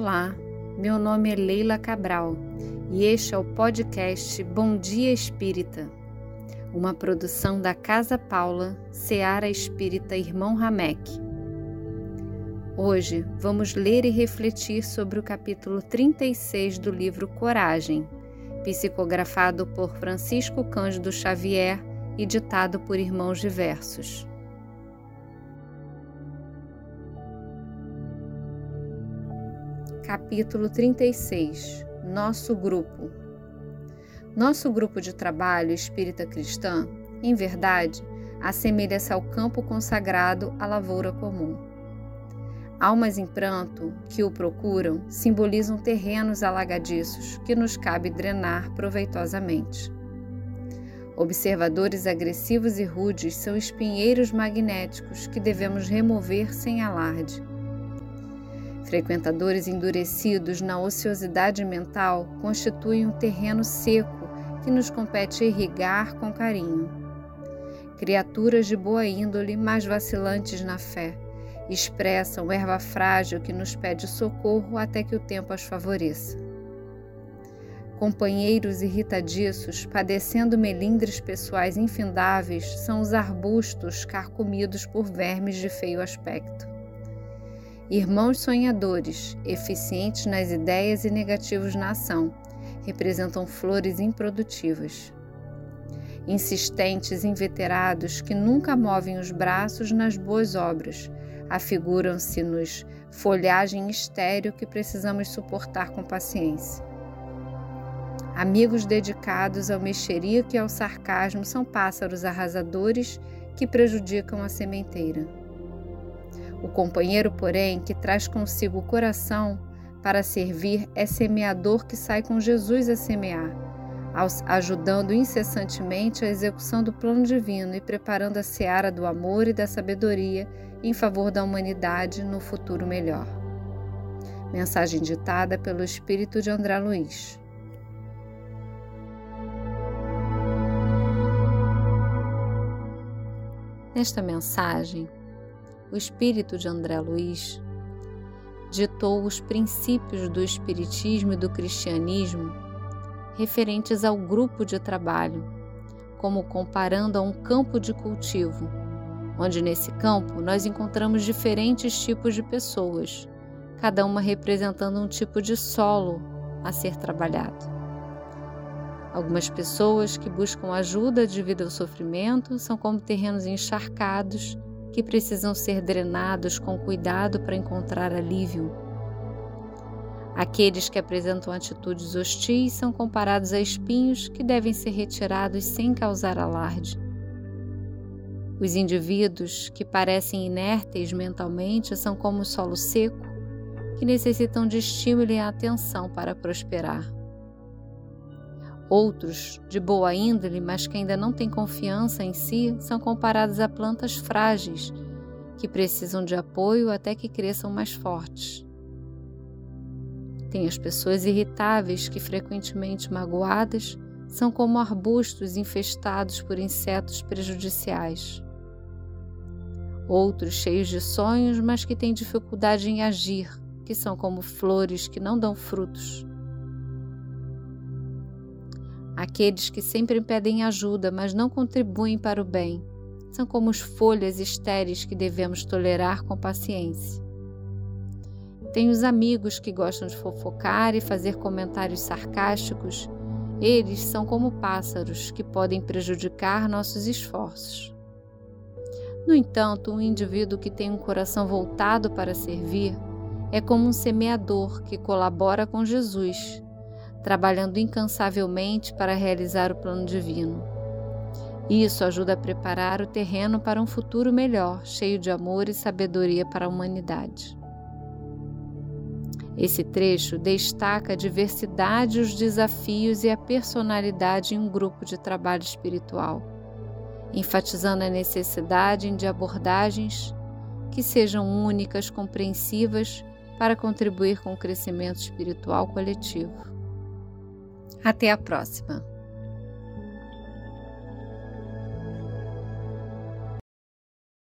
Olá, meu nome é Leila Cabral e este é o podcast Bom Dia Espírita, uma produção da Casa Paula, Seara Espírita Irmão Ramek. Hoje vamos ler e refletir sobre o capítulo 36 do livro Coragem, psicografado por Francisco Cândido Xavier e ditado por irmãos diversos. Capítulo 36 Nosso Grupo Nosso grupo de trabalho espírita cristã, em verdade, assemelha-se ao campo consagrado à lavoura comum. Almas em pranto que o procuram simbolizam terrenos alagadiços que nos cabe drenar proveitosamente. Observadores agressivos e rudes são espinheiros magnéticos que devemos remover sem alarde Frequentadores endurecidos na ociosidade mental constituem um terreno seco que nos compete irrigar com carinho. Criaturas de boa índole, mas vacilantes na fé, expressam erva frágil que nos pede socorro até que o tempo as favoreça. Companheiros irritadiços, padecendo melindres pessoais infindáveis, são os arbustos carcomidos por vermes de feio aspecto. Irmãos sonhadores, eficientes nas ideias e negativos na ação, representam flores improdutivas. Insistentes inveterados que nunca movem os braços nas boas obras, afiguram-se nos folhagem estéril que precisamos suportar com paciência. Amigos dedicados ao mexerico e ao sarcasmo são pássaros arrasadores que prejudicam a sementeira. O companheiro, porém, que traz consigo o coração para servir é semeador que sai com Jesus a semear, ajudando incessantemente a execução do plano divino e preparando a seara do amor e da sabedoria em favor da humanidade no futuro melhor. Mensagem ditada pelo Espírito de André Luiz. Nesta mensagem, o espírito de André Luiz, ditou os princípios do Espiritismo e do Cristianismo referentes ao grupo de trabalho, como comparando a um campo de cultivo, onde nesse campo nós encontramos diferentes tipos de pessoas, cada uma representando um tipo de solo a ser trabalhado. Algumas pessoas que buscam ajuda devido ao sofrimento são como terrenos encharcados que precisam ser drenados com cuidado para encontrar alívio. Aqueles que apresentam atitudes hostis são comparados a espinhos que devem ser retirados sem causar alarde. Os indivíduos que parecem inérteis mentalmente são como o solo seco, que necessitam de estímulo e atenção para prosperar. Outros, de boa índole, mas que ainda não têm confiança em si, são comparados a plantas frágeis, que precisam de apoio até que cresçam mais fortes. Tem as pessoas irritáveis que, frequentemente magoadas, são como arbustos infestados por insetos prejudiciais. Outros cheios de sonhos, mas que têm dificuldade em agir, que são como flores que não dão frutos. Aqueles que sempre pedem ajuda, mas não contribuem para o bem, são como as folhas estéreis que devemos tolerar com paciência. Tem os amigos que gostam de fofocar e fazer comentários sarcásticos. Eles são como pássaros que podem prejudicar nossos esforços. No entanto, um indivíduo que tem um coração voltado para servir é como um semeador que colabora com Jesus trabalhando incansavelmente para realizar o plano divino. Isso ajuda a preparar o terreno para um futuro melhor, cheio de amor e sabedoria para a humanidade. Esse trecho destaca a diversidade, os desafios e a personalidade em um grupo de trabalho espiritual, enfatizando a necessidade de abordagens que sejam únicas, compreensivas, para contribuir com o crescimento espiritual coletivo. Até a próxima!